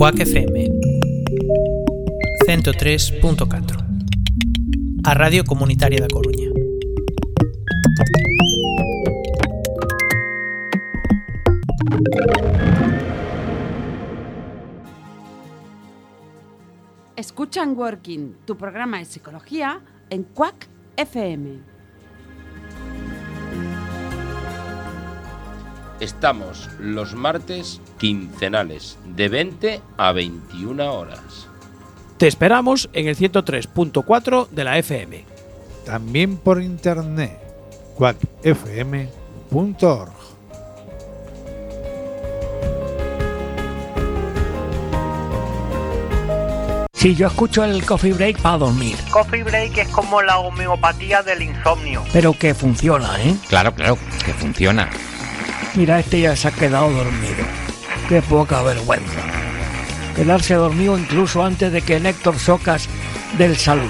Cuac FM 103.4 A Radio Comunitaria da Coruña. Escuchan Working, tu programa de psicología en Quack FM. Estamos los martes quincenales de 20 a 21 horas. Te esperamos en el 103.4 de la FM. También por internet, quackfm.org. Sí, yo escucho el coffee break para dormir. Coffee break es como la homeopatía del insomnio. Pero que funciona, ¿eh? Claro, claro, que funciona. Mira, este ya se ha quedado dormido. Qué poca vergüenza. Quedarse dormido incluso antes de que Néctor Socas del saludo.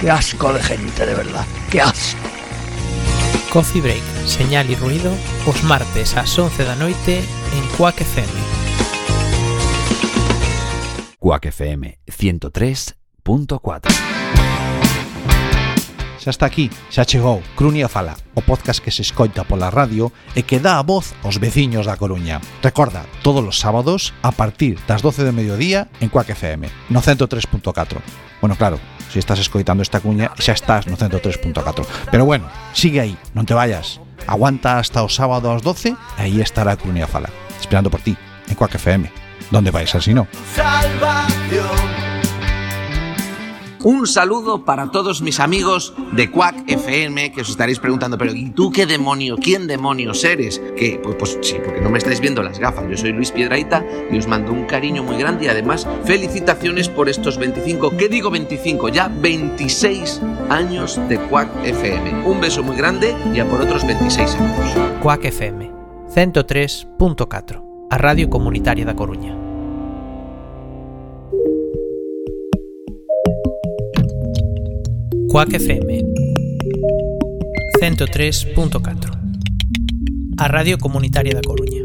Qué asco de gente, de verdad. Qué asco. Coffee Break, señal y ruido, os martes ás 11 da noite en Quack FM. Quack FM 103.4 Xa está aquí, xa chegou Crunia Fala, o podcast que se escoita pola radio e que dá a voz aos veciños da Coruña. Recorda, todos os sábados a partir das 12 de mediodía en Cuac FM, no 103.4. Bueno, claro, se estás escoitando esta cuña xa estás no 103.4. Pero bueno, sigue aí, non te vayas. Aguanta hasta o sábado ás 12 e aí estará Crunia Fala, esperando por ti en Cuac FM. ¿Dónde vais así no? Salvación. Un saludo para todos mis amigos de Quack FM que os estaréis preguntando, pero ¿y tú qué demonio? ¿Quién demonios eres? Que pues, pues sí, porque no me estáis viendo las gafas. Yo soy Luis Piedraita y os mando un cariño muy grande y además felicitaciones por estos 25, ¿qué digo 25? Ya 26 años de Quack FM. Un beso muy grande y a por otros 26 años. Quack FM 103.4 A Radio Comunitaria da Coruña Cuac FM 103.4 A Radio Comunitaria da Coruña.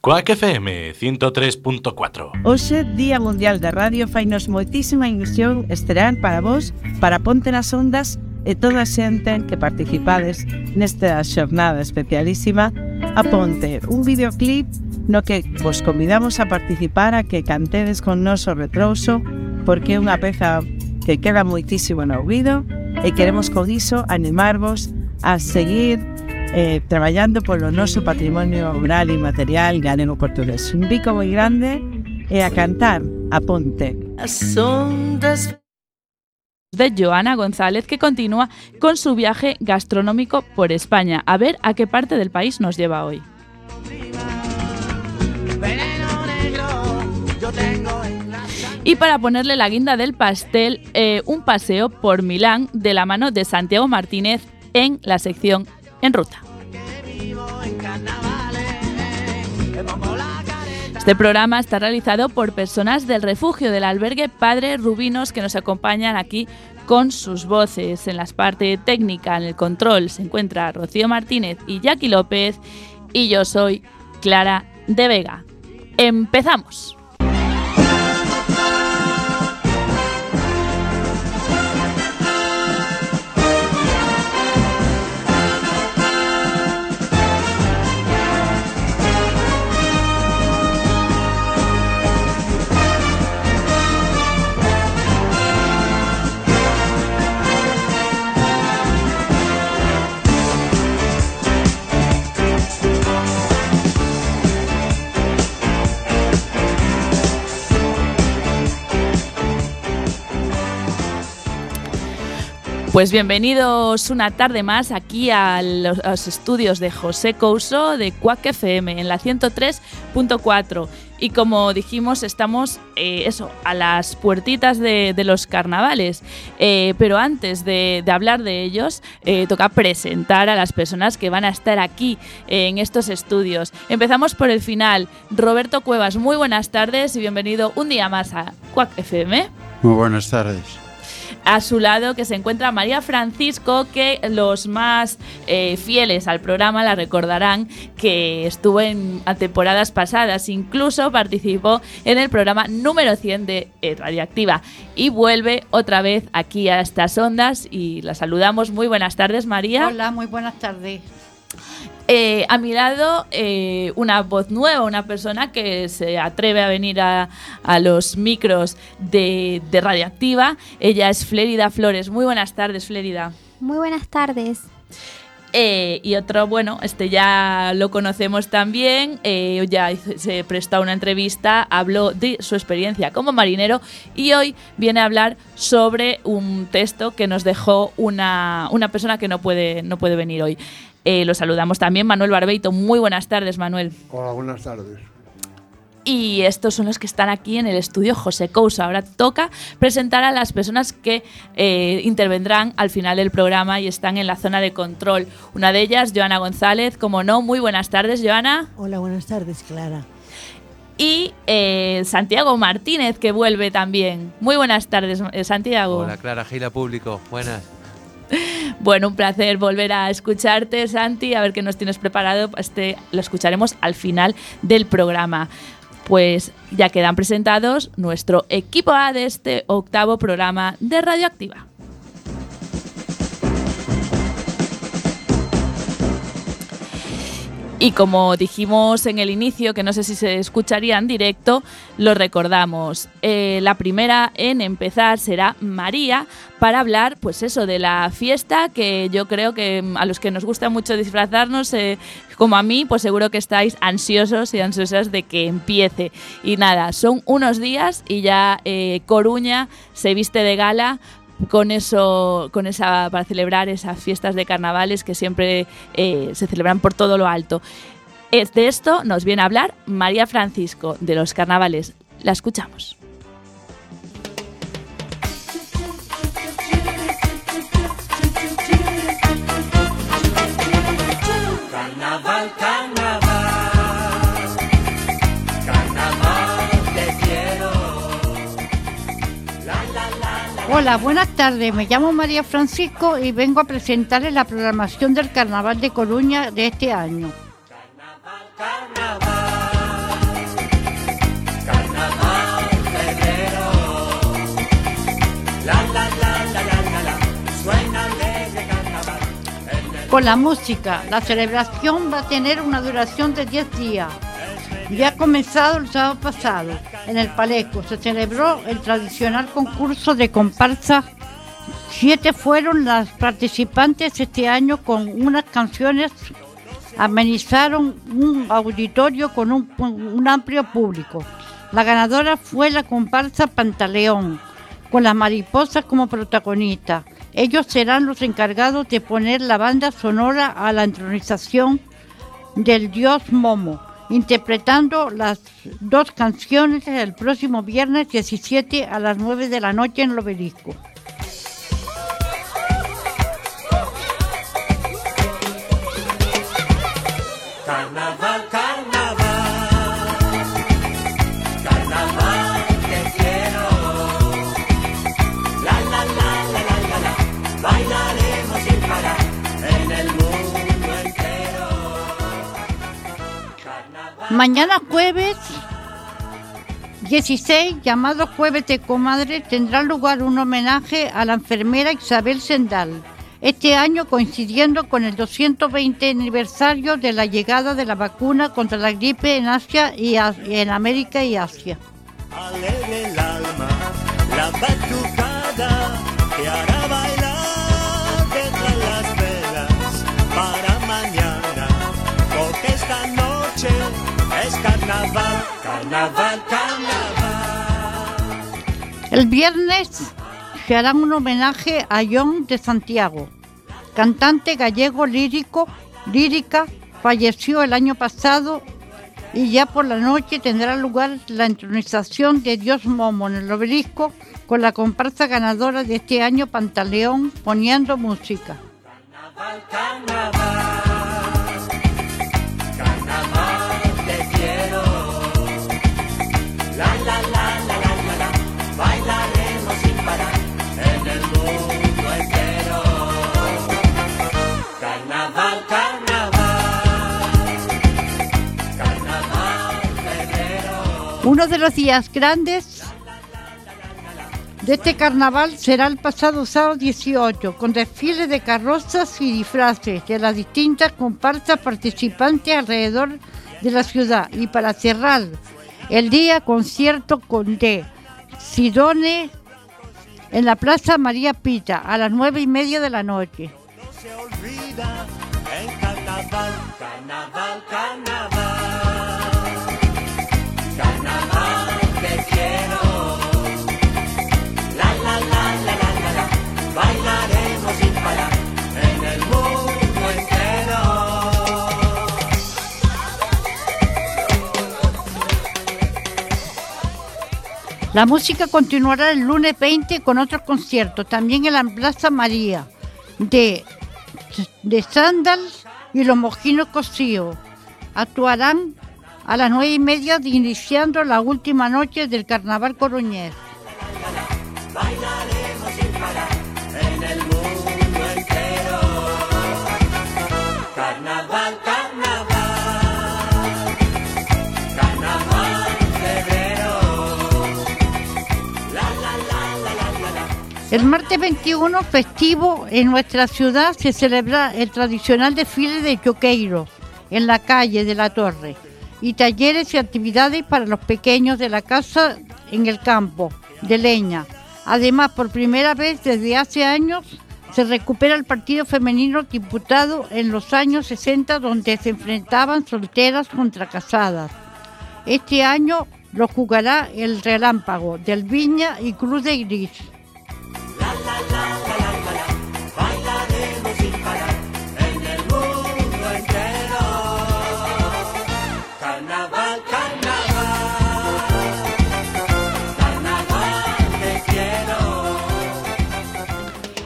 Coac FM 103.4 Hoxe, Día Mundial da Radio, fainos moitísima ilusión estarán para vos para Ponte nas Ondas e toda a xente que participades nesta xornada especialísima aponte un videoclip no que vos convidamos a participar a que cantedes con nos o retrouso porque é unha peza que queda moitísimo no ouvido e queremos con iso animarvos a seguir eh, traballando polo noso patrimonio oral e material galego portugués. Un bico moi grande e a cantar a ponte. As ondas de Joana González que continúa con su viaje gastronómico por España. A ver a qué parte del país nos lleva hoy. Y para ponerle la guinda del pastel, eh, un paseo por Milán de la mano de Santiago Martínez en la sección En Ruta. Este programa está realizado por personas del refugio del albergue Padre Rubinos que nos acompañan aquí con sus voces. En la parte técnica, en el control, se encuentra Rocío Martínez y Jackie López y yo soy Clara de Vega. ¡Empezamos! Pues bienvenidos una tarde más aquí a los, estudios de José Couso de Quack FM en la 103.4 y como dijimos estamos eh, eso a las puertitas de, los carnavales. Eh, pero antes de, hablar de ellos eh, toca presentar a las personas que van a estar aquí en estos estudios. Empezamos por el final. Roberto Cuevas muy buenas tardes y bienvenido un día más a Quack FM Muy buenas tardes. A su lado que se encuentra María Francisco, que los más eh, fieles al programa la recordarán que estuvo en temporadas pasadas, incluso participó en el programa número 100 de eh, Radioactiva y vuelve otra vez aquí a estas ondas y la saludamos. Muy buenas tardes, María. Hola, muy buenas tardes. Eh, a mi lado, eh, una voz nueva, una persona que se atreve a venir a, a los micros de, de Radioactiva. Ella es Flérida Flores. Muy buenas tardes, Flérida. Muy buenas tardes. Eh, y otro, bueno, este ya lo conocemos también, eh, ya se prestó una entrevista, habló de su experiencia como marinero y hoy viene a hablar sobre un texto que nos dejó una, una persona que no puede, no puede venir hoy. Eh, lo saludamos también, Manuel Barbeito. Muy buenas tardes, Manuel. Hola, buenas tardes. Y estos son los que están aquí en el estudio José Cousa. Ahora toca presentar a las personas que eh, intervendrán al final del programa y están en la zona de control. Una de ellas, Joana González, como no. Muy buenas tardes, Joana. Hola, buenas tardes, Clara. Y eh, Santiago Martínez, que vuelve también. Muy buenas tardes, eh, Santiago. Hola Clara, Gila Público, buenas. Bueno, un placer volver a escucharte, Santi. A ver qué nos tienes preparado. Este lo escucharemos al final del programa. Pues ya quedan presentados nuestro equipo A de este octavo programa de Radioactiva. Y como dijimos en el inicio, que no sé si se escucharía en directo, lo recordamos. Eh, la primera en empezar será María para hablar, pues eso, de la fiesta que yo creo que mm, a los que nos gusta mucho disfrazarnos, eh, como a mí, pues seguro que estáis ansiosos y ansiosas de que empiece. Y nada, son unos días y ya eh, Coruña se viste de gala con eso, con esa, para celebrar esas fiestas de carnavales que siempre eh, se celebran por todo lo alto. De esto nos viene a hablar María Francisco de los carnavales. La escuchamos. Hola, buenas tardes. Me llamo María Francisco y vengo a presentarles la programación del Carnaval de Coruña de este año. Carnaval, febrero. La la la la la la suena carnaval. Con la música, la celebración va a tener una duración de 10 días. Ya comenzado el sábado pasado. En el Paleco se celebró el tradicional concurso de comparsa. Siete fueron las participantes este año con unas canciones. Amenizaron un auditorio con un, amplio público. La ganadora fue la comparsa Pantaleón, con las mariposas como protagonistas. Ellos serán los encargados de poner la banda sonora a la entronización del dios Momo, interpretando las dos canciones el próximo viernes 17 a las 9 de la noche en el Mañana jueves 16, llamado Jueves de Comadre, tendrá lugar un homenaje a la enfermera Isabel Sendal. Este año coincidiendo con el 220 aniversario de la llegada de la vacuna contra la gripe en Asia y en América y Asia. Carnaval, carnaval, carnaval. El viernes se hará un homenaje a John de Santiago, cantante gallego lírico, lírica, falleció el año pasado y ya por la noche tendrá lugar la entronización de Dios Momo en el obelisco con la comparsa ganadora de este año Pantaleón poniendo música. Carnaval Uno de los días grandes de este carnaval será el pasado sábado 18, con desfiles de carrozas y disfraces de las distintas comparsas participantes alrededor de la ciudad. Y para cerrar el día, concierto con de Sidone en la Plaza María Pita a las nueve y media de la noche. se olvida. Carnaval La música continuará el lunes 20 con otros conciertos, también en la Plaza María, de, de Sandals y los Mojinos Cosío. Actuarán a las nueve y media, iniciando la última noche del Carnaval Coruñés. El martes 21, festivo, en nuestra ciudad se celebra el tradicional desfile de Choqueiro en la calle de la Torre y talleres y actividades para los pequeños de la casa en el campo de leña. Además, por primera vez desde hace años se recupera el partido femenino disputado en los años 60 donde se enfrentaban solteras contra casadas. Este año lo jugará el Relámpago del Viña y Cruz de Gris.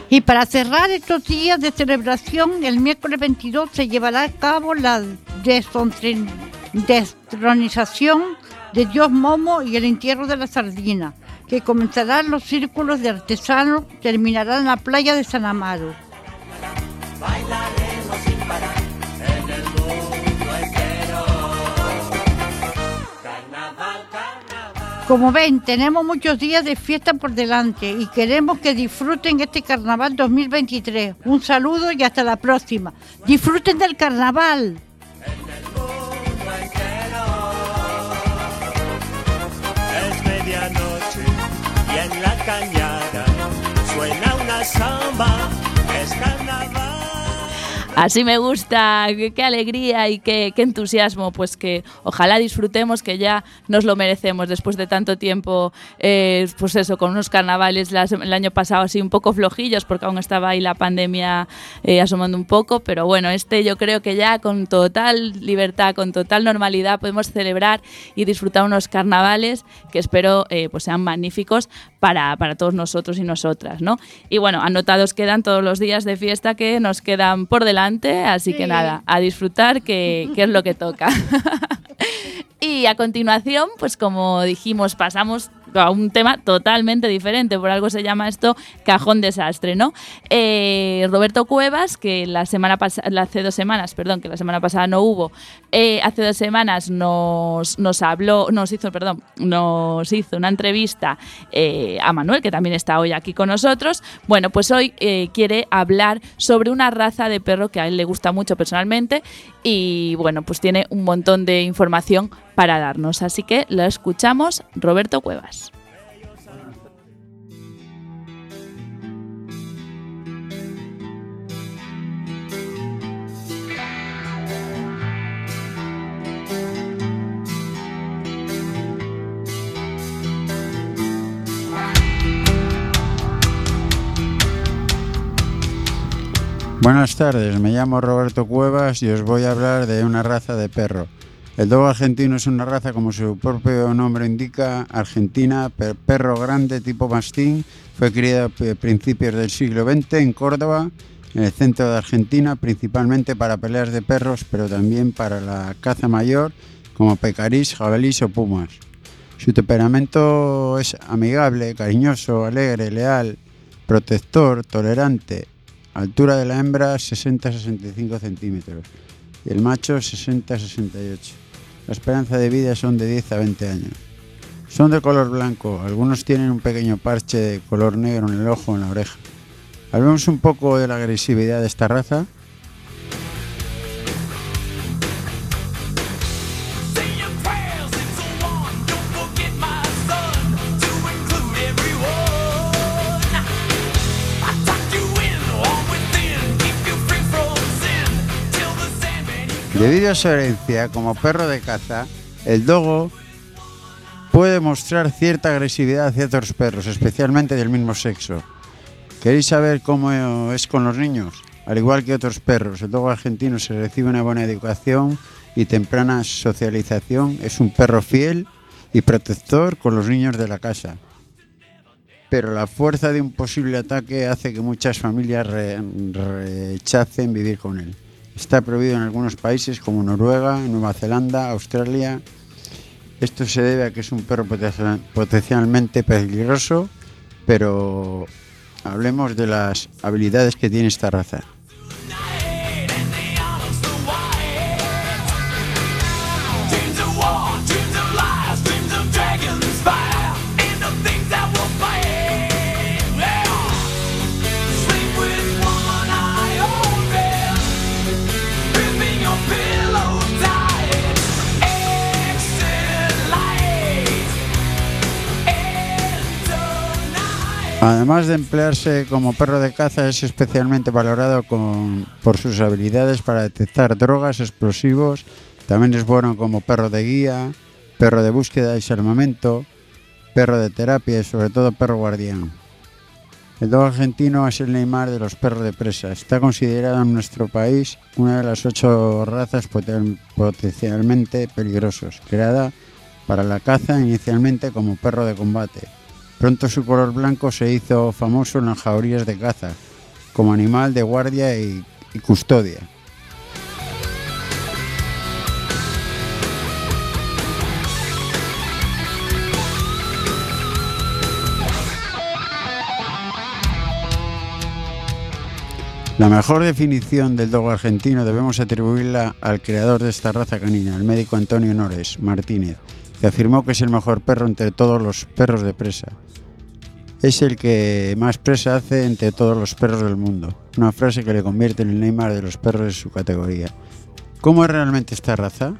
Y para cerrar estos días de celebración, el miércoles 22 se llevará a cabo la destron- destronización de Dios Momo y el entierro de la sardina, que comenzará en los círculos de artesanos, terminará en la playa de San Amaro. Como ven, tenemos muchos días de fiesta por delante y queremos que disfruten este carnaval 2023. Un saludo y hasta la próxima. Disfruten del carnaval. Samba. Es carnaval. Así me gusta, qué, alegría y qué, entusiasmo, pues que ojalá disfrutemos, que ya nos lo merecemos después de tanto tiempo, eh, pues eso, con unos carnavales el año pasado así un poco flojillos, porque aún estaba ahí la pandemia eh, asomando un poco, pero bueno, este yo creo que ya con total libertad, con total normalidad podemos celebrar y disfrutar unos carnavales que espero eh, pues sean magníficos para, para todos nosotros y nosotras, ¿no? Y bueno, anotados quedan todos los días de fiesta que nos quedan por delante, así que nada, a disfrutar que, que es lo que toca. Y a continuación, pues como dijimos, pasamos a un tema totalmente diferente, por algo se llama esto cajón desastre, ¿no? Eh, Roberto Cuevas, que la semana pasada, hace dos semanas, perdón, que la semana pasada no hubo, eh, hace dos semanas nos, nos habló, nos hizo, perdón, nos hizo una entrevista eh, a Manuel, que también está hoy aquí con nosotros. Bueno, pues hoy eh, quiere hablar sobre una raza de perro que a él le gusta mucho personalmente y bueno, pues tiene un montón de información para darnos. Así que lo escuchamos, Roberto Cuevas. Buenas tardes, me llamo Roberto Cuevas y os voy a hablar de una raza de perro. El dogo argentino es una raza, como su propio nombre indica, argentina, per- perro grande tipo mastín. Fue criada a principios del siglo XX en Córdoba, en el centro de Argentina, principalmente para peleas de perros, pero también para la caza mayor, como pecarís, jabalís o pumas. Su temperamento es amigable, cariñoso, alegre, leal, protector, tolerante. Altura de la hembra 60-65 centímetros y el macho 60-68. La esperanza de vida son de 10 a 20 años. Son de color blanco, algunos tienen un pequeño parche de color negro en el ojo o en la oreja. Hablemos un poco de la agresividad de esta raza. Debido a su herencia como perro de caza, el dogo puede mostrar cierta agresividad hacia otros perros, especialmente del mismo sexo. ¿Queréis saber cómo es con los niños? Al igual que otros perros, el dogo argentino se recibe una buena educación y temprana socialización. Es un perro fiel y protector con los niños de la casa. Pero la fuerza de un posible ataque hace que muchas familias re- rechacen vivir con él. Está prohibido en algunos países como Noruega, Nueva Zelanda, Australia. Esto se debe a que es un perro poten- potencialmente peligroso, pero hablemos de las habilidades que tiene esta raza. Además de emplearse como perro de caza, es especialmente valorado por sus habilidades para detectar drogas, explosivos. También es bueno como perro de guía, perro de búsqueda y desarmamento, perro de terapia y sobre todo perro guardián. El dogo argentino es el Neymar de los perros de presa. Está considerado en nuestro país una de las ocho razas poten- potencialmente peligrosos, creada para la caza inicialmente como perro de combate. Pronto su color blanco se hizo famoso en las jaurías de caza, como animal de guardia y, y custodia. La mejor definición del dogo argentino debemos atribuirla al creador de esta raza canina, el médico Antonio Nores Martínez, que afirmó que es el mejor perro entre todos los perros de presa. Es el que más presa hace entre todos los perros del mundo. Una frase que le convierte en el Neymar de los perros de su categoría. ¿Cómo es realmente esta raza?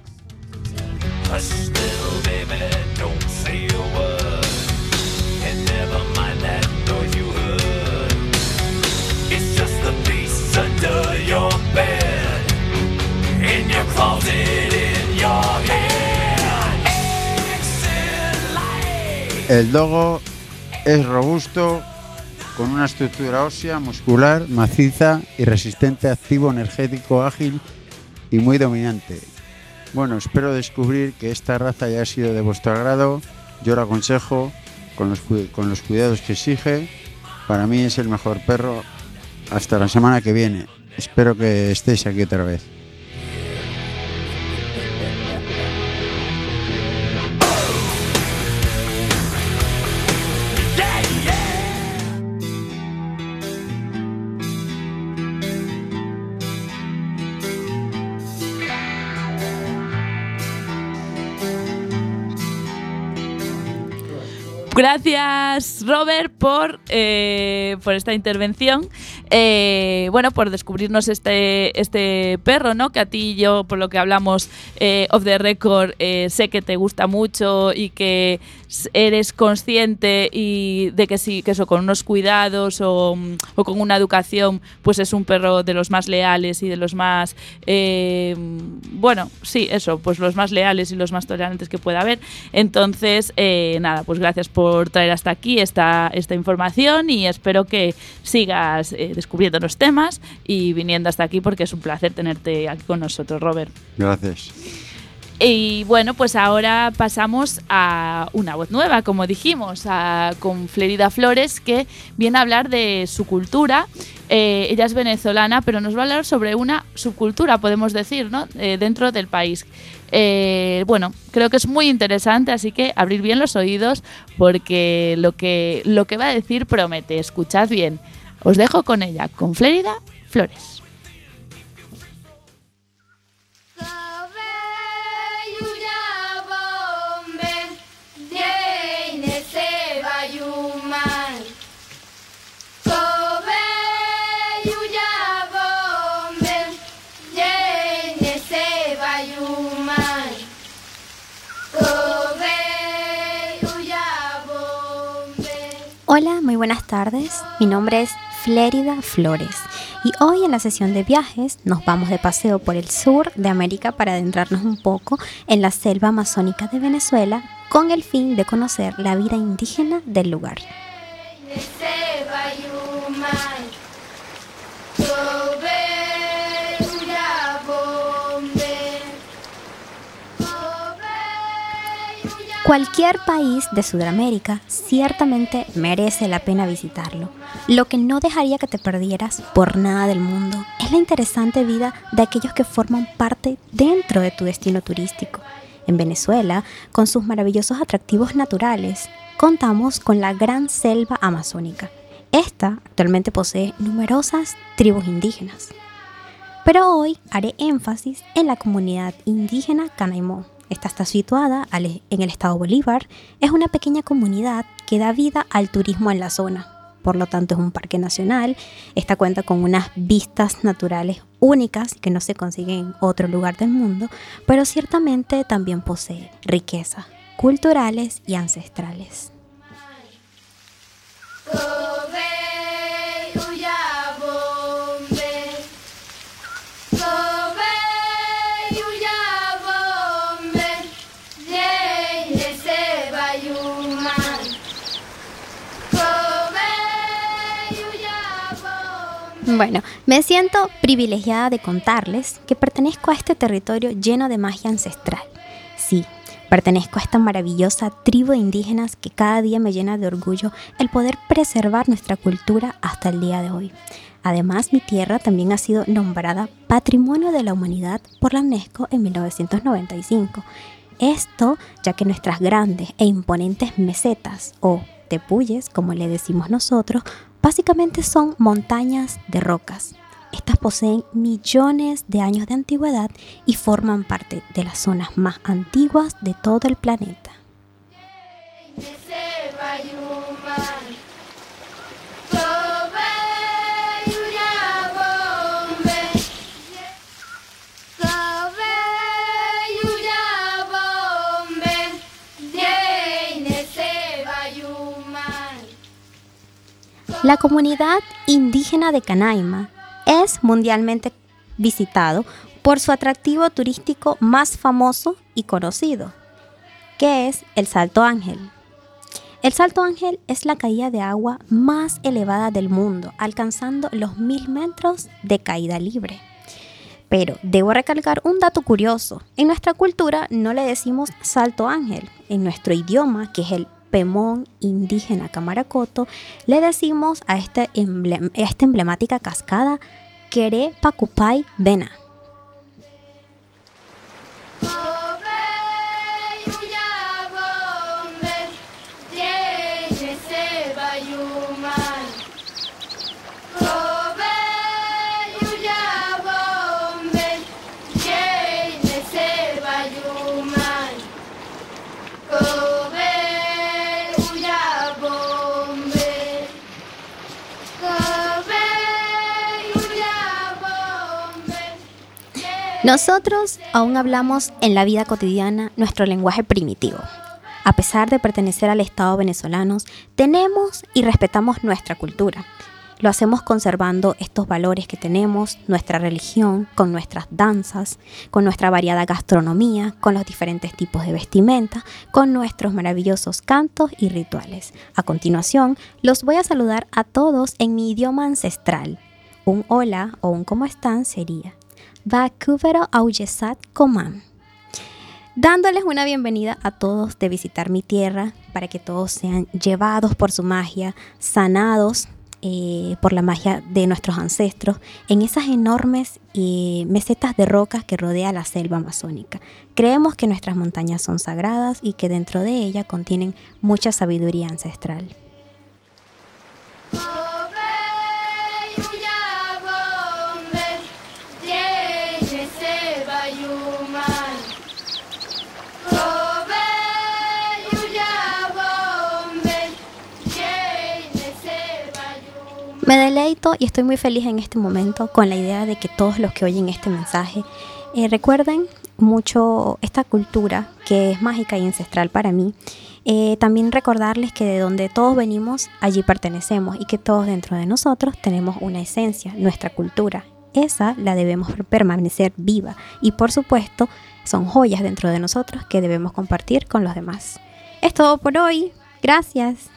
El dogo es robusto, con una estructura ósea, muscular, maciza y resistente, activo, energético, ágil y muy dominante. Bueno, espero descubrir que esta raza ya ha sido de vuestro agrado. Yo lo aconsejo con los, cu- con los cuidados que exige. Para mí es el mejor perro. Hasta la semana que viene. Espero que estéis aquí otra vez. Gracias, Robert, por, eh, por esta intervención. Eh, bueno, por descubrirnos este, este perro, ¿no? Que a ti y yo, por lo que hablamos eh, off the record, eh, sé que te gusta mucho y que eres consciente y de que sí, que eso con unos cuidados o, mm, o con una educación, pues es un perro de los más leales y de los más, eh, bueno, sí, eso, pues los más leales y los más tolerantes que pueda haber. Entonces, eh, nada, pues gracias por traer hasta aquí esta, esta información y espero que sigas eh, descubriendo los temas y viniendo hasta aquí porque es un placer tenerte aquí con nosotros, Robert. Gracias. Y bueno, pues ahora pasamos a una voz nueva, como dijimos, a- con Flerida Flores, que viene a hablar de su cultura. Eh, ella es venezolana, pero nos va a hablar sobre una subcultura, podemos decir, ¿no? Eh, dentro del país. Eh, bueno, creo que es muy interesante, así que abrir bien los oídos, porque lo que, lo que va a decir promete. Escuchad bien. Os dejo con ella, con Flerida Flores. Hola, muy buenas tardes. Mi nombre es Flérida Flores y hoy en la sesión de viajes nos vamos de paseo por el sur de América para adentrarnos un poco en la selva amazónica de Venezuela con el fin de conocer la vida indígena del lugar. Cualquier país de Sudamérica ciertamente merece la pena visitarlo. Lo que no dejaría que te perdieras por nada del mundo es la interesante vida de aquellos que forman parte dentro de tu destino turístico. En Venezuela, con sus maravillosos atractivos naturales, contamos con la gran selva amazónica. Esta actualmente posee numerosas tribus indígenas. Pero hoy haré énfasis en la comunidad indígena Canaimó esta está situada en el estado Bolívar. Es una pequeña comunidad que da vida al turismo en la zona. Por lo tanto, es un parque nacional. Esta cuenta con unas vistas naturales únicas que no se consiguen en otro lugar del mundo, pero ciertamente también posee riquezas culturales y ancestrales. Bueno, me siento privilegiada de contarles que pertenezco a este territorio lleno de magia ancestral. Sí, pertenezco a esta maravillosa tribu de indígenas que cada día me llena de orgullo el poder preservar nuestra cultura hasta el día de hoy. Además, mi tierra también ha sido nombrada Patrimonio de la Humanidad por la UNESCO en 1995. Esto ya que nuestras grandes e imponentes mesetas o tepuyes, como le decimos nosotros, Básicamente son montañas de rocas. Estas poseen millones de años de antigüedad y forman parte de las zonas más antiguas de todo el planeta. La comunidad indígena de Canaima es mundialmente visitado por su atractivo turístico más famoso y conocido, que es el Salto Ángel. El Salto Ángel es la caída de agua más elevada del mundo, alcanzando los mil metros de caída libre. Pero debo recalcar un dato curioso. En nuestra cultura no le decimos Salto Ángel. En nuestro idioma, que es el Pemón indígena Camaracoto, le decimos a, este esta emblemática cascada Quere Pacupay Bena. Nosotros aún hablamos en la vida cotidiana nuestro lenguaje primitivo. A pesar de pertenecer al Estado venezolano, tenemos y respetamos nuestra cultura. Lo hacemos conservando estos valores que tenemos, nuestra religión, con nuestras danzas, con nuestra variada gastronomía, con los diferentes tipos de vestimenta, con nuestros maravillosos cantos y rituales. A continuación, los voy a saludar a todos en mi idioma ancestral. Un hola o un cómo están sería Vancouver Auyesat Coman. Dándoles una bienvenida a todos de visitar mi tierra para que todos sean llevados por su magia, sanados eh, por la magia de nuestros ancestros en esas enormes eh, mesetas de rocas que rodea la selva amazónica. Creemos que nuestras montañas son sagradas y que dentro de ellas contienen mucha sabiduría ancestral. Me deleito y estoy muy feliz en este momento con la idea de que todos los que oyen este mensaje eh, recuerden mucho esta cultura que es mágica y ancestral para mí Eh, también recordarles que de donde todos venimos, allí pertenecemos y que todos dentro de nosotros tenemos una esencia, nuestra cultura. Esa la debemos permanecer viva y por supuesto son joyas dentro de nosotros que debemos compartir con los demás. Es todo por hoy. Gracias.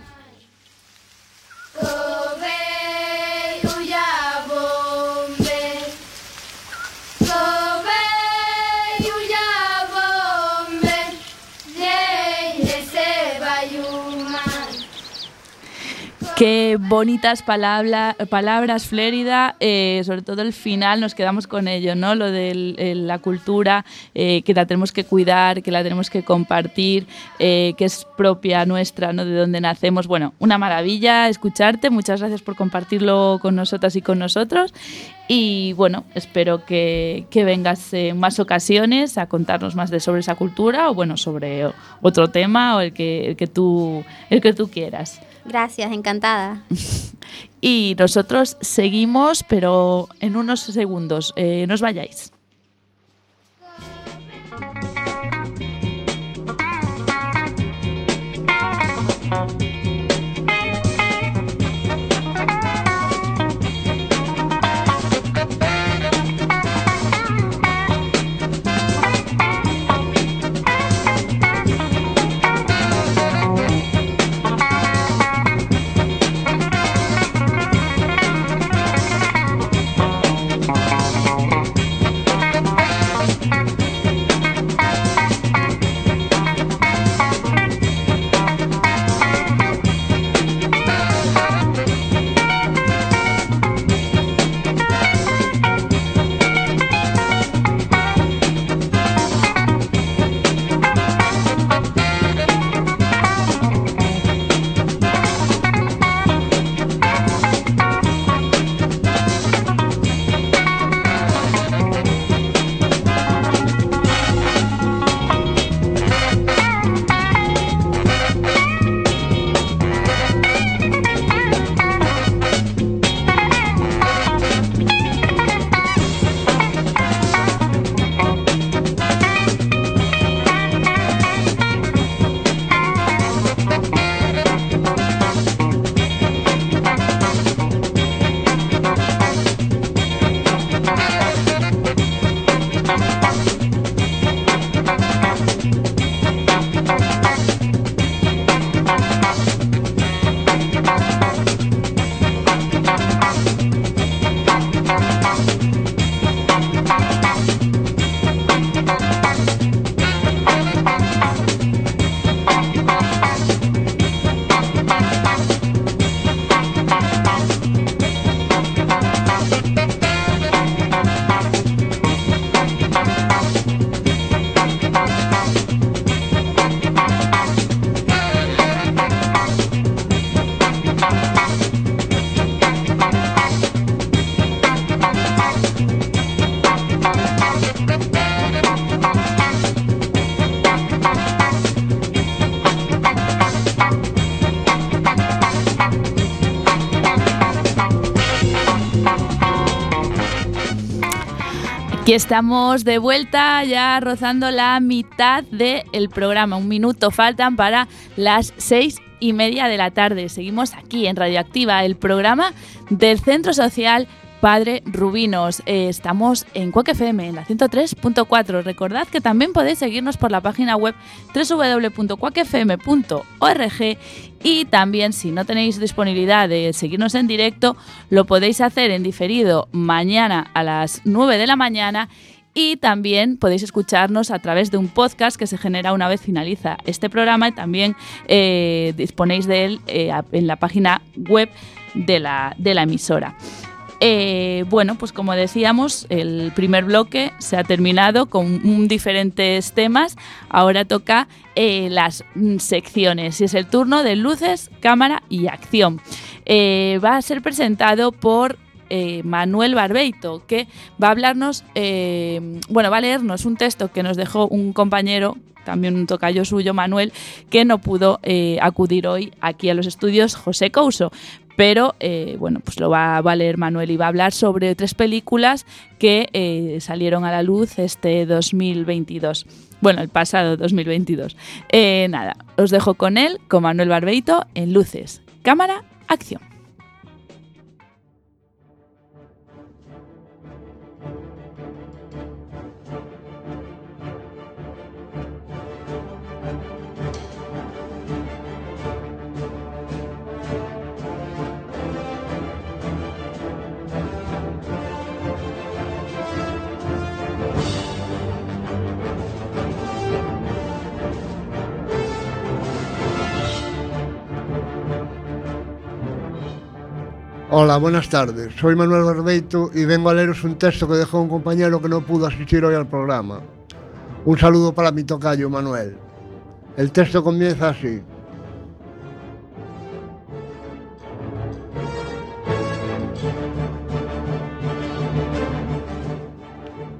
Qué bonitas palabra- palabras, Flérida. eh, sobre todo el final, nos quedamos con ello, ¿no? Lo de la cultura, eh, que la tenemos que cuidar, que la tenemos que compartir, eh, que es propia nuestra, ¿no? De donde nacemos. Bueno, una maravilla escucharte. Muchas gracias por compartirlo con nosotras y con nosotros. Y bueno, espero que, que vengas en más ocasiones a contarnos más de sobre esa cultura o bueno, sobre otro tema o el que, el que, tú, el que tú quieras. Gracias, encantada. Y nosotros seguimos, pero en unos segundos. Eh, no os vayáis. Aquí estamos de vuelta, ya rozando la mitad del programa. Un minuto faltan para las seis y media de la tarde. Seguimos aquí en Radioactiva, el programa del Centro Social Padre Rubinos. Eh, estamos en Cuac FM, en la 103.4. Recordad que también podéis seguirnos por la página web www.cuacfm.org y también si no tenéis disponibilidad de seguirnos en directo, lo podéis hacer en diferido mañana a las 9 de la mañana y también podéis escucharnos a través de un podcast que se genera una vez finaliza este programa y también eh, disponéis de él eh, en la página web de la, de la emisora. Eh, bueno, pues como decíamos, el primer bloque se ha terminado con diferentes temas. Ahora toca eh, las mm, secciones y es el turno de luces, cámara y acción. Eh, va a ser presentado por Manuel Barbeito, que va a hablarnos, bueno, va a leernos un texto que nos dejó un compañero, también un tocayo suyo, Manuel, que no pudo acudir hoy aquí a los estudios José Couso. Pero eh, bueno, pues lo va, a leer Manuel y va a hablar sobre tres películas que eh, salieron a la luz este 2022. Bueno, el pasado 2022. Eh, nada, os dejo con él, con Manuel Barbeito, en luces, cámara, acción. Hola, buenas tardes. Soy Manuel Barbeito y vengo a leeros un texto que dejó un compañero que no pudo asistir hoy al programa. Un saludo para mi tocayo, Manuel. El texto comienza así.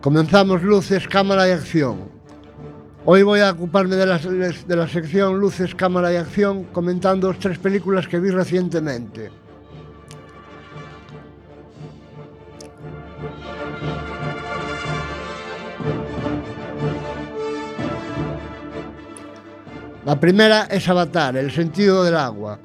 Comenzamos luces, cámara y acción. Hoy voy a ocuparme de la, de la sección luces, cámara y acción comentando tres películas que vi recientemente. La primera es Avatar, el sentido del agua.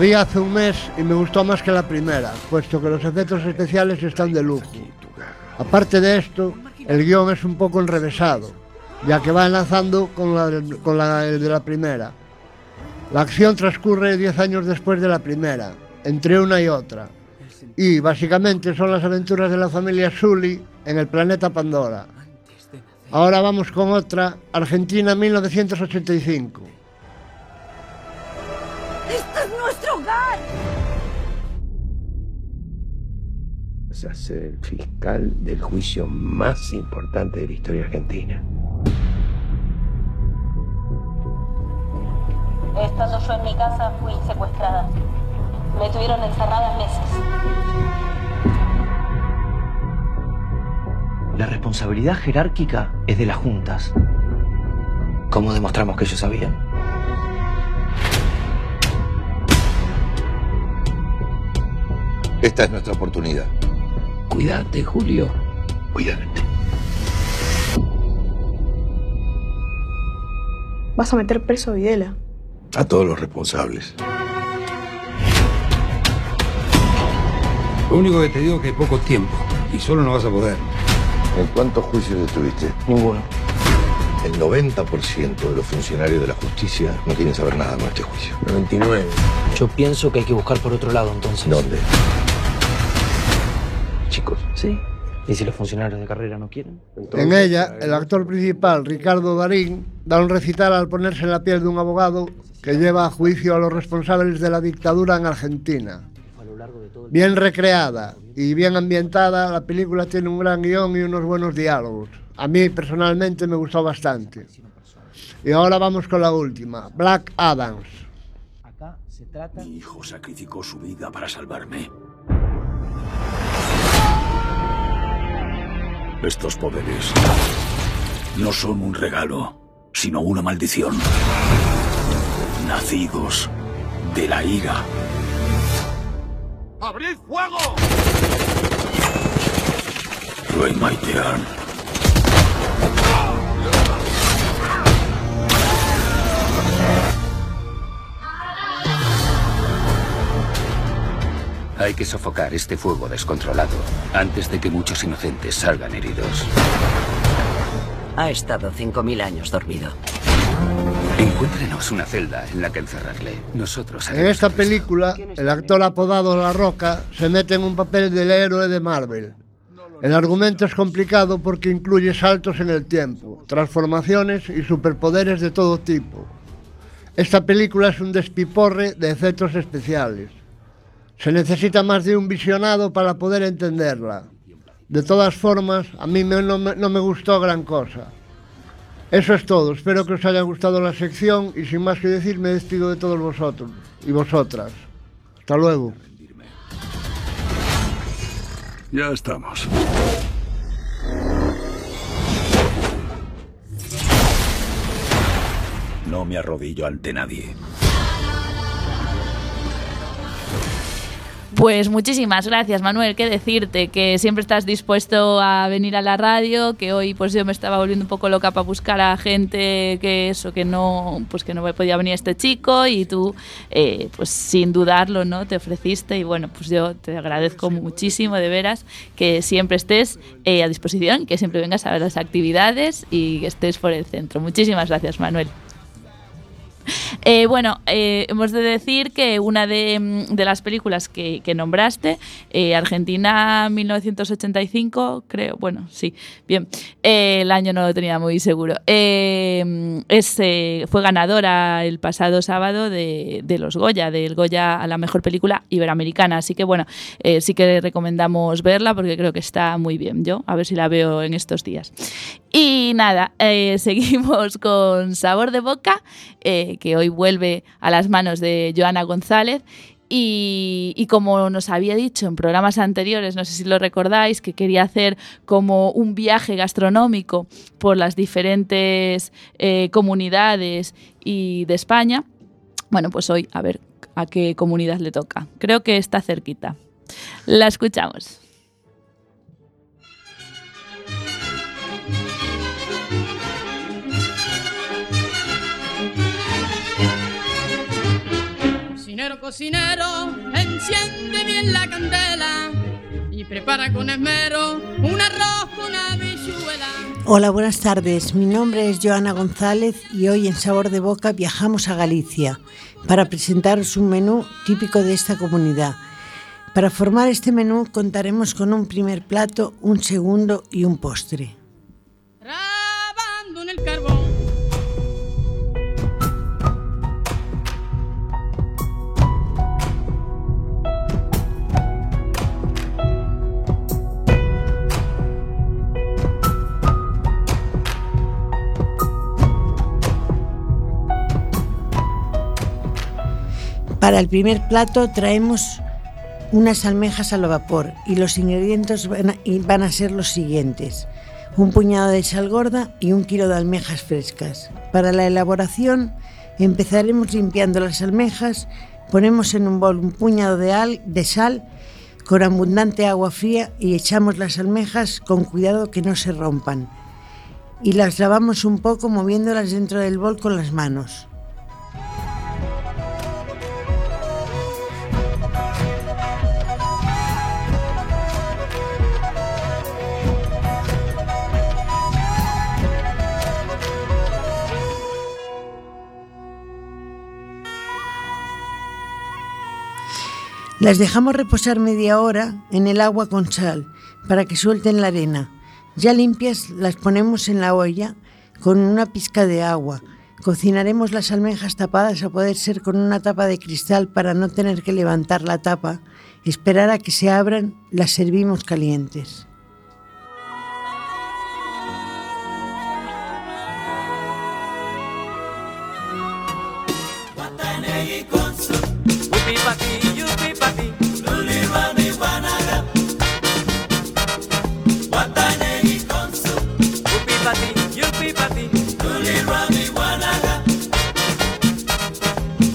Vi hace un mes y me gustó más que la primera, puesto que los efectos especiales están de lujo. Aparte de esto, el guion es un poco enrevesado, ya que va enlazando con la, la de la primera. La acción transcurre 10 años después de la primera, entre una y otra. Y básicamente son las aventuras de la familia Sully en el planeta Pandora. Ahora vamos con otra, Argentina 1985. Vas a ser el fiscal del juicio más importante de la historia argentina. Estando yo en mi casa fui secuestrada. Me tuvieron encerrada meses. La responsabilidad jerárquica es de las juntas. ¿Cómo demostramos que ellos sabían? Esta es nuestra oportunidad. Cuídate, Julio. Cuídate. Vas a meter preso a Videla. A todos los responsables. Lo único que te digo es que hay poco tiempo y solo no vas a poder. ¿En cuántos juicios estuviste? Ninguno. El 90% de los funcionarios de la justicia no quieren saber nada con este juicio. 99. Yo pienso que hay que buscar por otro lado entonces. ¿Dónde? Sí. ¿Y si los funcionarios de carrera no quieren? En ella, el actor principal, Ricardo Darín, da un recital al ponerse en la piel de un abogado que lleva a juicio a los responsables de la dictadura en Argentina. Bien recreada y bien ambientada, la película tiene un gran guion y unos buenos diálogos. A mí personalmente me gustó bastante. Y ahora vamos con la última, Black Adams. Acá se trata... Mi hijo sacrificó su vida para salvarme. Estos poderes no son un regalo, sino una maldición. Nacidos de la ira. ¡Abrid fuego! Rey Maitean. Hay que sofocar este fuego descontrolado antes de que muchos inocentes salgan heridos. Ha estado 5.000 años dormido. Encuéntrenos una celda en la que encerrarle. Nosotros En esta película, el actor apodado La Roca se mete en un papel del héroe de Marvel. El argumento es complicado porque incluye saltos en el tiempo, transformaciones y superpoderes de todo tipo. Esta película es un despiporre de efectos especiales. Se necesita más de un visionado para poder entenderla. De todas formas, a mí me- no, me, no me gustó gran cosa. Eso es todo. Espero que os haya gustado la sección y sin más que decir me despido de todos vosotros y vosotras. Hasta luego. Ya estamos. No me arrodillo ante nadie. Pues muchísimas gracias, Manuel. Qué decirte que siempre estás dispuesto a venir a la radio, que hoy pues yo me estaba volviendo un poco loca para buscar a gente que eso, que no, pues que no podía venir este chico y tú, eh, pues sin dudarlo, ¿no? Te ofreciste y bueno, pues yo te agradezco muchísimo de veras que siempre estés eh, a disposición, que siempre vengas a ver las actividades y que estés por el centro. Muchísimas gracias, Manuel. Eh, bueno, eh, hemos de decir que una de, mm, las películas que, nombraste, eh, Argentina 1985, creo, bueno, sí, bien, el año no lo tenía muy seguro, eh, es, fue ganadora el pasado sábado de, los Goya, del Goya a la mejor película iberoamericana, así que bueno, sí que recomendamos verla porque creo que está muy bien, yo a ver si la veo en estos días. Y nada, seguimos con Sabor de Boca, que hoy vuelve a las manos de Joana González. Y, como nos había dicho en programas anteriores, no sé si lo recordáis, que quería hacer como un viaje gastronómico por las diferentes eh, comunidades y de España. Bueno, pues hoy a ver a qué comunidad le toca. Creo que está cerquita. La escuchamos. Cocinero, enciende bien la candela y prepara con esmero un arroz con habichuela. Hola, buenas tardes. Mi nombre es Joana González y hoy en Sabor de Boca viajamos a Galicia para presentaros un menú típico de esta comunidad. Para formar este menú contaremos con un primer plato, un segundo y un postre. Trabando en el Para el primer plato traemos unas almejas al vapor y los ingredientes van a, ser los siguientes. Un puñado de sal gorda y un kilo de almejas frescas. Para la elaboración empezaremos limpiando las almejas, ponemos en un bol un puñado de sal con abundante agua fría y echamos las almejas con cuidado que no se rompan. Y las lavamos un poco moviéndolas dentro del bol con las manos. Las dejamos reposar media hora en el agua con sal para que suelten la arena. Ya limpias las ponemos en la olla con una pizca de agua. Cocinaremos las almejas tapadas a poder ser con una tapa de cristal para no tener que levantar la tapa. Esperar a que se abran, las servimos calientes.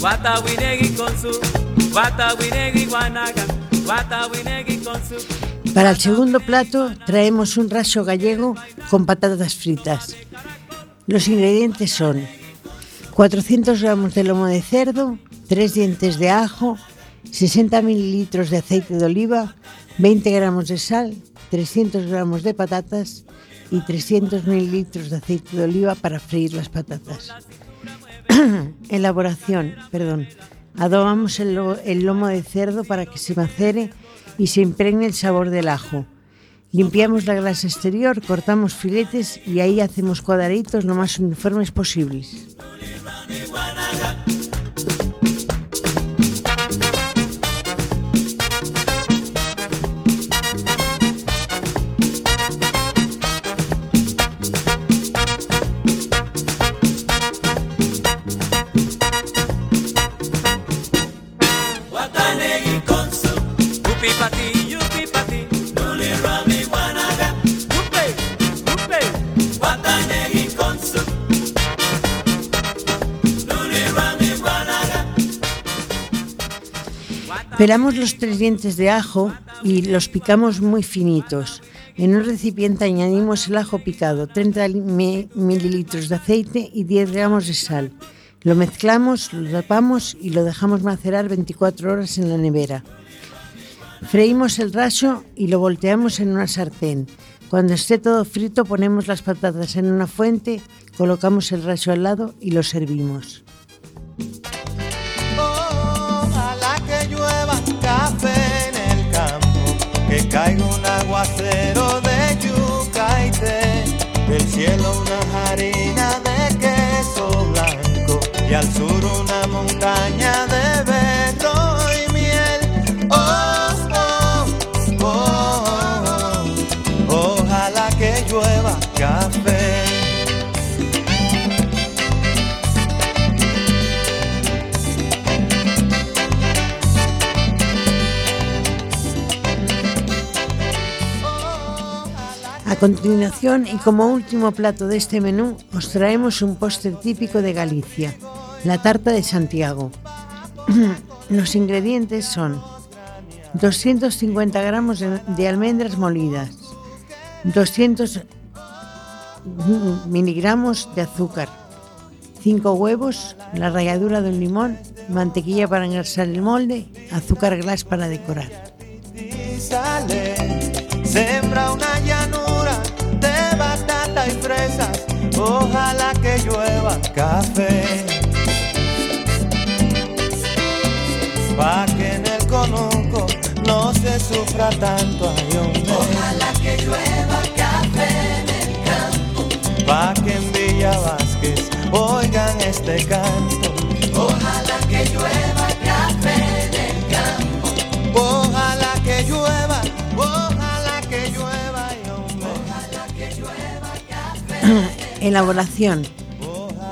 Wata winegi konsu, wata winegi wanaga. Watawinegui con su Para el segundo plato traemos un raso gallego con patatas fritas. Los ingredientes son 400 gramos de lomo de cerdo, 3 dientes de ajo, 60 mililitros de aceite de oliva, 20 gramos de sal, 300 gramos de patatas y 300 mililitros de aceite de oliva para freír las patatas. Elaboración, perdón. Adobamos el, lo- el lomo de cerdo para que se macere y se impregne el sabor del ajo. Limpiamos la grasa exterior, cortamos filetes y ahí hacemos cuadraditos lo más uniformes posibles. Pelamos los tres dientes de ajo y los picamos muy finitos. En un recipiente añadimos el ajo picado, 30 li- mi- mililitros de aceite y 10 gramos de sal. Lo mezclamos, lo tapamos y lo dejamos macerar 24 horas en la nevera. Freímos el raso y lo volteamos en una sartén. Cuando esté todo frito ponemos las patatas en una fuente, colocamos el raso al lado y lo servimos. Que caiga un aguacero de yuca y té, del cielo una harina de queso blanco y al sur una montaña de berro continuación, y como último plato de este menú, os traemos un postre típico de Galicia, la tarta de Santiago. Los ingredientes son 250 gramos de, almendras molidas, 200 miligramos de azúcar, 5 huevos, la ralladura de un limón, mantequilla para engrasar el molde, azúcar glass para decorar. Ojalá que llueva café. Pa' que en el conuco no se sufra tanto ayunde. Ojalá que llueva café en el campo. Pa' que en Villa Vázquez oigan este canto. Ojalá que llueva Elaboración.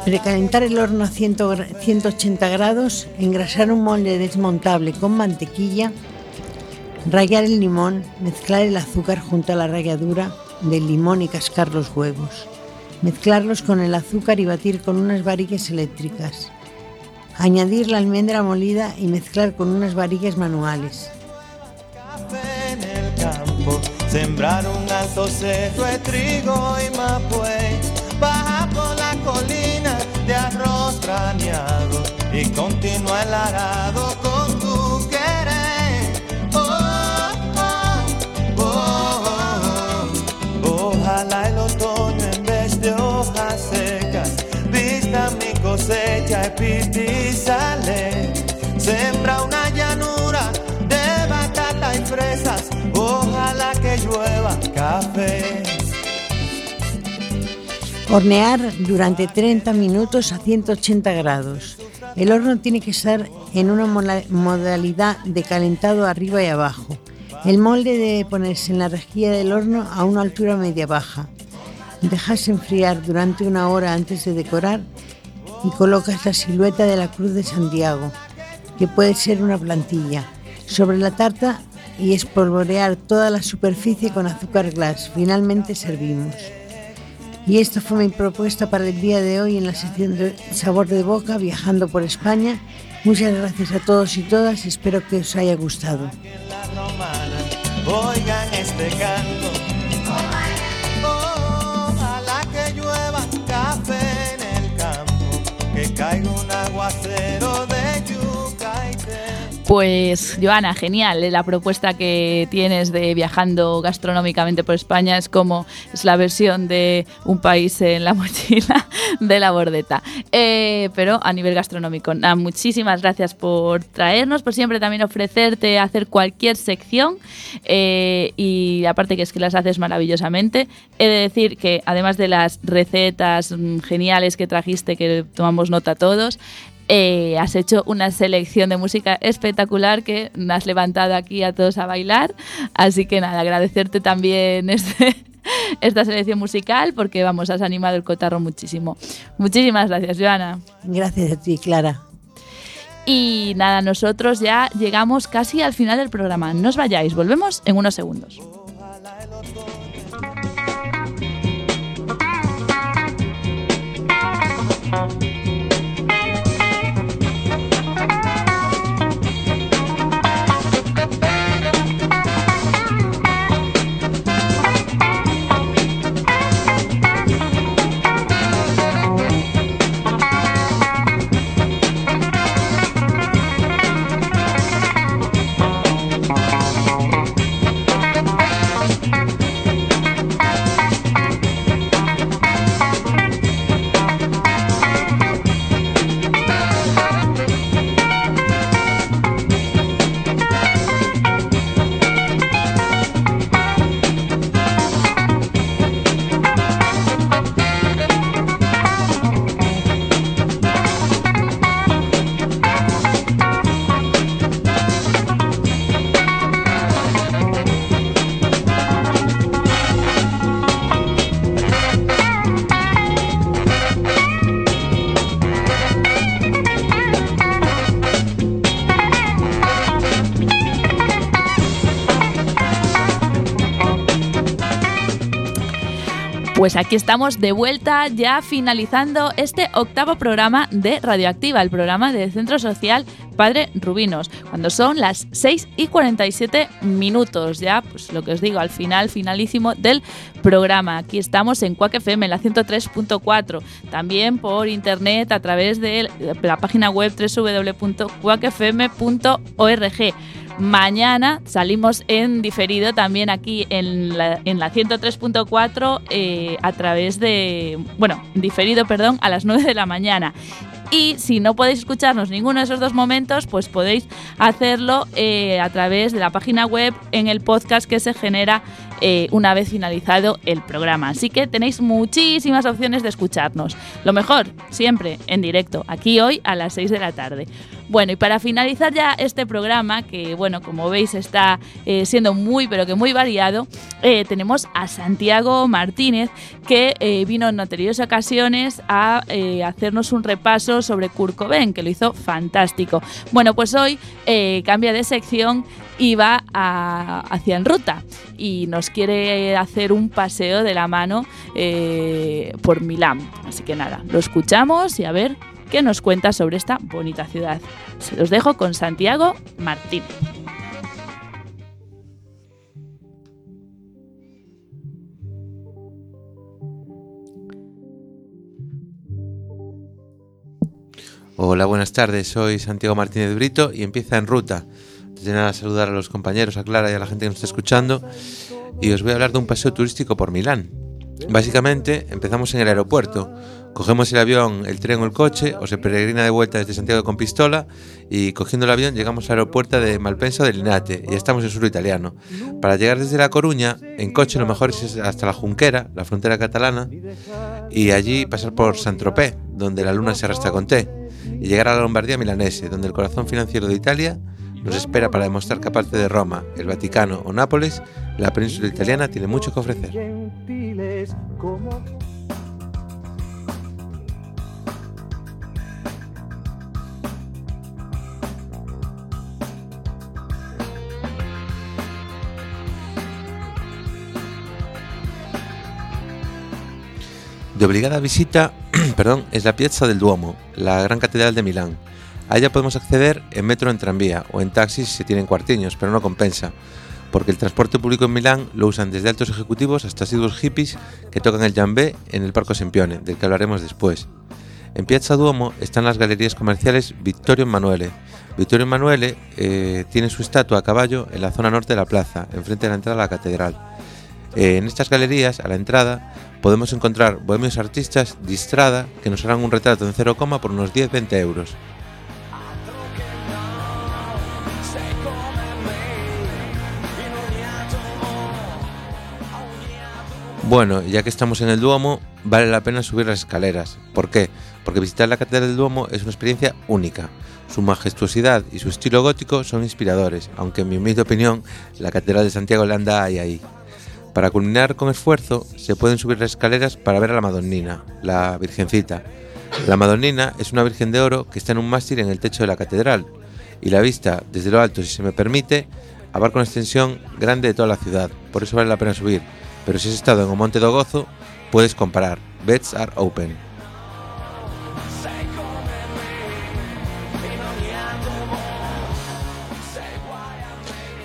Precalentar el horno a 100 gra- 180 grados, engrasar un molde desmontable con mantequilla, rallar el limón, mezclar el azúcar junto a la ralladura del limón y cascar los huevos. Mezclarlos con el azúcar y batir con unas varillas eléctricas. Añadir la almendra molida y mezclar con unas varillas manuales. Sembrar un de trigo y. y continúa el arado con tu querer. Oh, oh, oh, oh. Ojalá el otoño en vez de hojas secas vista mi cosecha y piti sale. Sembra una llanura de batata y fresas. Ojalá que llueva café. Hornear durante 30 minutos a 180 grados. El horno tiene que estar en una modalidad de calentado arriba y abajo. El molde debe ponerse en la rejilla del horno a una altura media baja. Dejas enfriar durante una hora antes de decorar y colocas la silueta de la Cruz de Santiago, que puede ser una plantilla, sobre la tarta y espolvorear toda la superficie con azúcar glass. Finalmente servimos. Y esta fue mi propuesta para el día de hoy en la sección de Sabor de Boca, viajando por España. Muchas gracias a todos y todas, espero que os haya gustado. Pues, Joana, genial. La propuesta que tienes de viajando gastronómicamente por España es como es la versión de un país en la mochila de la bordeta. Eh, pero a nivel gastronómico. Muchísimas gracias por traernos, por siempre también ofrecerte hacer cualquier sección. eh, y aparte que es que las haces maravillosamente. He de decir que además de las recetas mm, geniales que trajiste, que tomamos nota todos, eh, has hecho una selección de música espectacular que has levantado aquí a todos a bailar. Así que nada, agradecerte también este- esta selección musical porque vamos, has animado el cotarro muchísimo. Muchísimas gracias, Joana. Gracias a ti, Clara. Y nada, nosotros ya llegamos casi al final del programa. No os vayáis, volvemos en unos segundos. Pues aquí estamos de vuelta ya finalizando este octavo programa de Radioactiva, el programa del Centro Social Padre Rubinos, cuando son las 6 y 47 minutos, ya pues lo que os digo, al final, finalísimo del programa. Aquí estamos en Quack FM, en la 103.4, también por internet a través de la página web www.quackfm.org. Mañana salimos en diferido también aquí en la, en la 103.4 eh, a través de, bueno, diferido, perdón, a las 9 de la mañana. Y si no podéis escucharnos ninguno de esos dos momentos, pues podéis hacerlo eh, a través de la página web en el podcast que se genera eh, una vez finalizado el programa. Así que tenéis muchísimas opciones de escucharnos. Lo mejor, siempre en directo, aquí hoy a las 6 de la tarde. Bueno, y para finalizar ya este programa, que bueno, como veis está eh, siendo muy, pero que muy variado, eh, tenemos a Santiago Martínez, que vino en anteriores ocasiones a hacernos un repaso sobre Kurt que lo hizo fantástico. Bueno, pues hoy cambia de sección y va a- hacia y nos quiere hacer un paseo de la mano eh, por Milán. Así que nada, lo escuchamos y a ver qué nos cuenta sobre esta bonita ciudad. Se los dejo con Santiago Martín. Hola, buenas tardes. Soy Santiago Martínez Brito y empieza en ruta. De nada, saludar a los compañeros, a Clara y a la gente que nos está escuchando. Y os voy a hablar de un paseo turístico por Milán. Básicamente, empezamos en el aeropuerto. Cogemos el avión, el tren o el coche, o se peregrina de vuelta desde Santiago de Compistola y cogiendo el avión llegamos al aeropuerto de Malpensa de Linate y estamos en sur italiano. Para llegar desde La Coruña, en coche lo mejor es hasta la Junquera, la frontera catalana, y allí pasar por Saint-Tropez, donde la luna se arrastra con té, y llegar a la Lombardía milanese, donde el corazón financiero de Italia nos espera para demostrar que aparte de Roma, el Vaticano o Nápoles, la península italiana tiene mucho que ofrecer. De obligada visita, perdón, es la Piazza del Duomo, la gran catedral de Milán. A ella podemos acceder en metro en tranvía o en taxis si tienen cuartiños, pero no compensa. porque el transporte público en Milán lo usan desde altos ejecutivos hasta asiduos hippies que tocan el jambé en el Parco Sempione, del que hablaremos después. En Piazza Duomo están las galerías comerciales Vittorio Emanuele. Vittorio Emanuele eh, tiene su estatua a caballo en la zona norte de la plaza, enfrente de la entrada a la catedral. Eh, en estas galerías, a la entrada, podemos encontrar bohemios artistas de que nos harán un retrato en cero coma por unos 10-20 euros. Bueno, ya que estamos en el Duomo, vale la pena subir las escaleras. ¿Por qué? Porque visitar la Catedral del Duomo es una experiencia única. Su majestuosidad y su estilo gótico son inspiradores, aunque en mi humilde opinión, la Catedral de Santiago le anda ahí ahí. Para culminar con esfuerzo, se pueden subir las escaleras para ver a la Madonnina, la Virgencita. La Madonnina es una Virgen de Oro que está en un mástil en el techo de la catedral, y la vista, desde lo alto, si se me permite, abarca una extensión grande de toda la ciudad, por eso vale la pena subir. Pero si has estado en el Monte do Gozo, puedes comparar. Beds are open.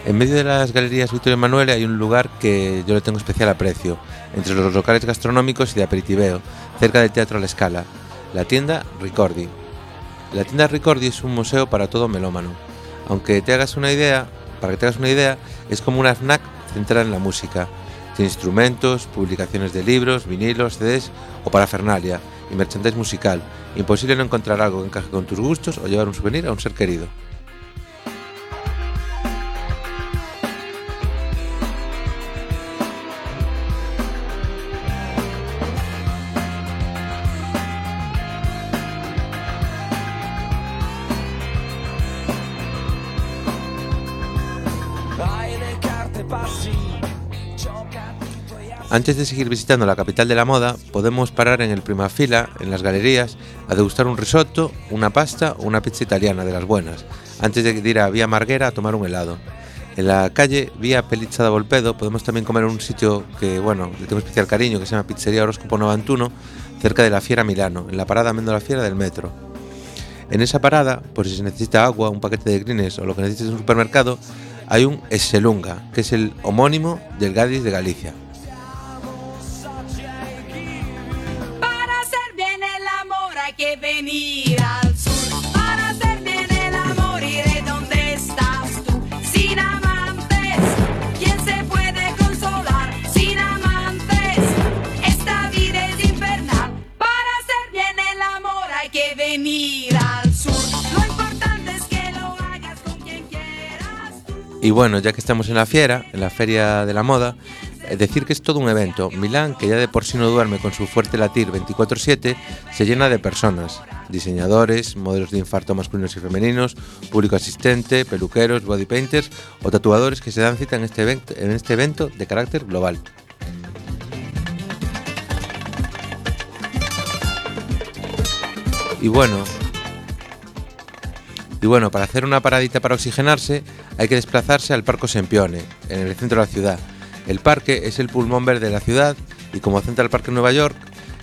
En medio de las galerías Vittorio Emanuele hay un lugar que yo le tengo especial aprecio, entre los locales gastronómicos y de aperitivo, cerca del Teatro La Scala, la tienda Ricordi. La tienda Ricordi es un museo para todo melómano. Aunque te hagas una idea, para que te hagas una idea, es como una FNAC centrada en la música. Tiene instrumentos, publicaciones de libros, vinilos, CDs o parafernalia y merchandise musical. Imposible no encontrar algo que encaje con tus gustos o llevar un souvenir a un ser querido. Antes de seguir visitando la capital de la moda, podemos parar en el Prima Fila, en las galerías, a degustar un risotto, una pasta o una pizza italiana de las buenas, antes de ir a Vía Marguera a tomar un helado. En la calle Vía Pelizza da Volpedo podemos también comer en un sitio que, bueno, le tengo especial cariño, que se llama Pizzería Horóscopo 91, cerca de la Fiera Milano, en la parada Mendola Fiera del metro. En esa parada, por si se necesita agua, un paquete de grines o lo que necesites en un supermercado, hay un Esselunga, que es el homónimo del Gadis de Galicia. Que venir al sur. Para hacer bien el amor iré donde estás tú. Sin amantes, ¿quién se puede consolar? Sin amantes, esta vida es infernal. Para hacer bien el amor hay que venir al sur. Lo importante es que lo hagas con quien quieras. Y bueno, ya que estamos en la fiera, en la feria de la moda, eh, decir que es todo un evento. Milán, que ya de por sí no duerme con su fuerte latir 24/7, se llena de personas. Diseñadores, modelos de infarto masculinos y femeninos, público asistente, peluqueros, body painters o tatuadores que se dan cita en este evento, en este evento de carácter global. Y bueno, y bueno, para hacer una paradita para oxigenarse hay que desplazarse al Parco Sempione, en el centro de la ciudad. El parque es el pulmón verde de la ciudad y como Central Park en Nueva York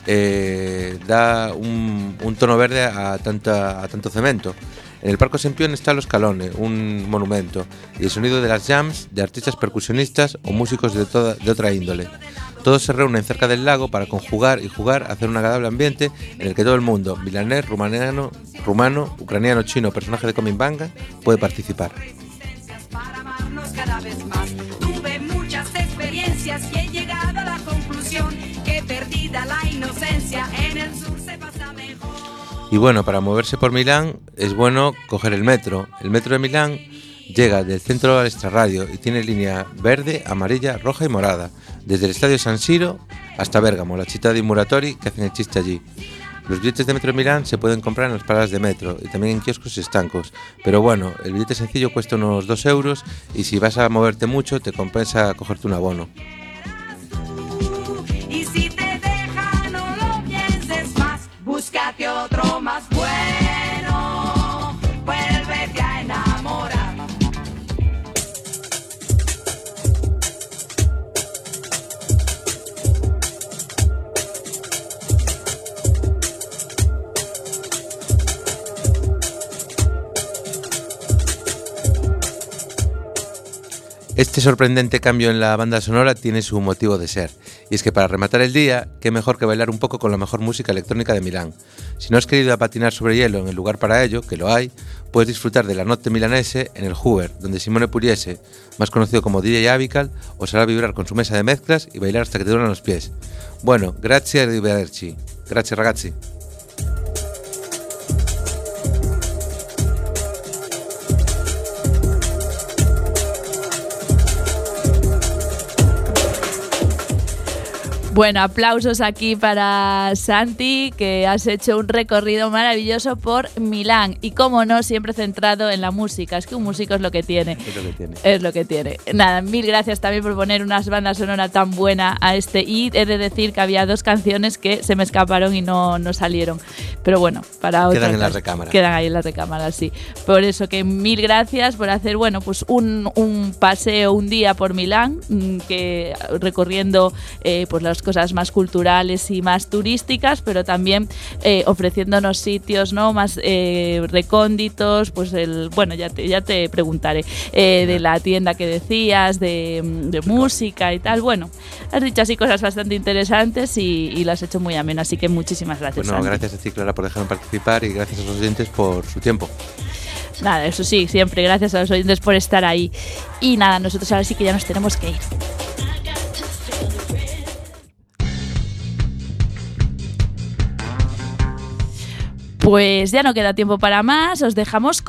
eh, da un, tono verde a, tanta, a tanto cemento. En el Parco Sempione está Los Calone, un monumento, y el sonido de las jams de artistas percusionistas o músicos de, toda, de otra índole. Todos se reúnen cerca del lago para conjugar y jugar, hacer un agradable ambiente en el que todo el mundo, milanés, rumano, ucraniano, chino, personaje de Coming Banga, puede participar. Y he llegado a la conclusión que perdida la inocencia en el sur se pasa mejor. Y bueno, para moverse por Milán es bueno coger el metro. El metro de Milán llega del centro al extrarradio y tiene línea verde, amarilla, roja y morada, desde el estadio San Siro hasta Bérgamo, la città di Muratori, que hacen el chiste allí. Los billetes de metro de Milán se pueden comprar en las paradas de metro y también en kioscos estancos. Pero bueno, el billete sencillo cuesta unos 2 euros y si vas a moverte mucho te compensa cogerte un abono. Este sorprendente cambio en la banda sonora tiene su motivo de ser, y es que para rematar el día, qué mejor que bailar un poco con la mejor música electrónica de Milán. Si no has querido patinar sobre hielo en el lugar para ello, que lo hay, puedes disfrutar de la noche milanese en el Hoover, donde Simone Puriese, más conocido como DJ Avical, os hará vibrar con su mesa de mezclas y bailar hasta que te duelen los pies. Bueno, grazie arrivederci. Grazie ragazzi. Bueno, aplausos aquí para Santi, que has hecho un recorrido maravilloso por Milán. Y como no, siempre centrado en la música. Es que un músico es lo que tiene. Es lo que tiene. Es lo que tiene. Nada, mil gracias también por poner unas bandas sonora tan buena a este. Y he de decir que había dos canciones que se me escaparon y no, no salieron. Pero bueno, para otra Quedan en la recámara. Quedan ahí en la recámara, sí. Por eso que mil gracias por hacer, bueno, pues un, un paseo, un día por Milán, mm, que recorriendo eh, pues las cosas más culturales y más turísticas, pero también eh, ofreciéndonos sitios no más eh, recónditos, pues el, bueno, ya te, ya te preguntaré, eh, de la tienda que decías, de, de música y tal. Bueno, has dicho así cosas bastante interesantes y, y lo has hecho muy ameno, así que muchísimas gracias. Bueno, gracias a ti, Clara, por dejarme participar y gracias a los oyentes por su tiempo. Nada, eso sí, siempre gracias a los oyentes por estar ahí. Y nada, nosotros ahora sí que ya nos tenemos que ir. Pues ya no queda tiempo para más, os dejamos con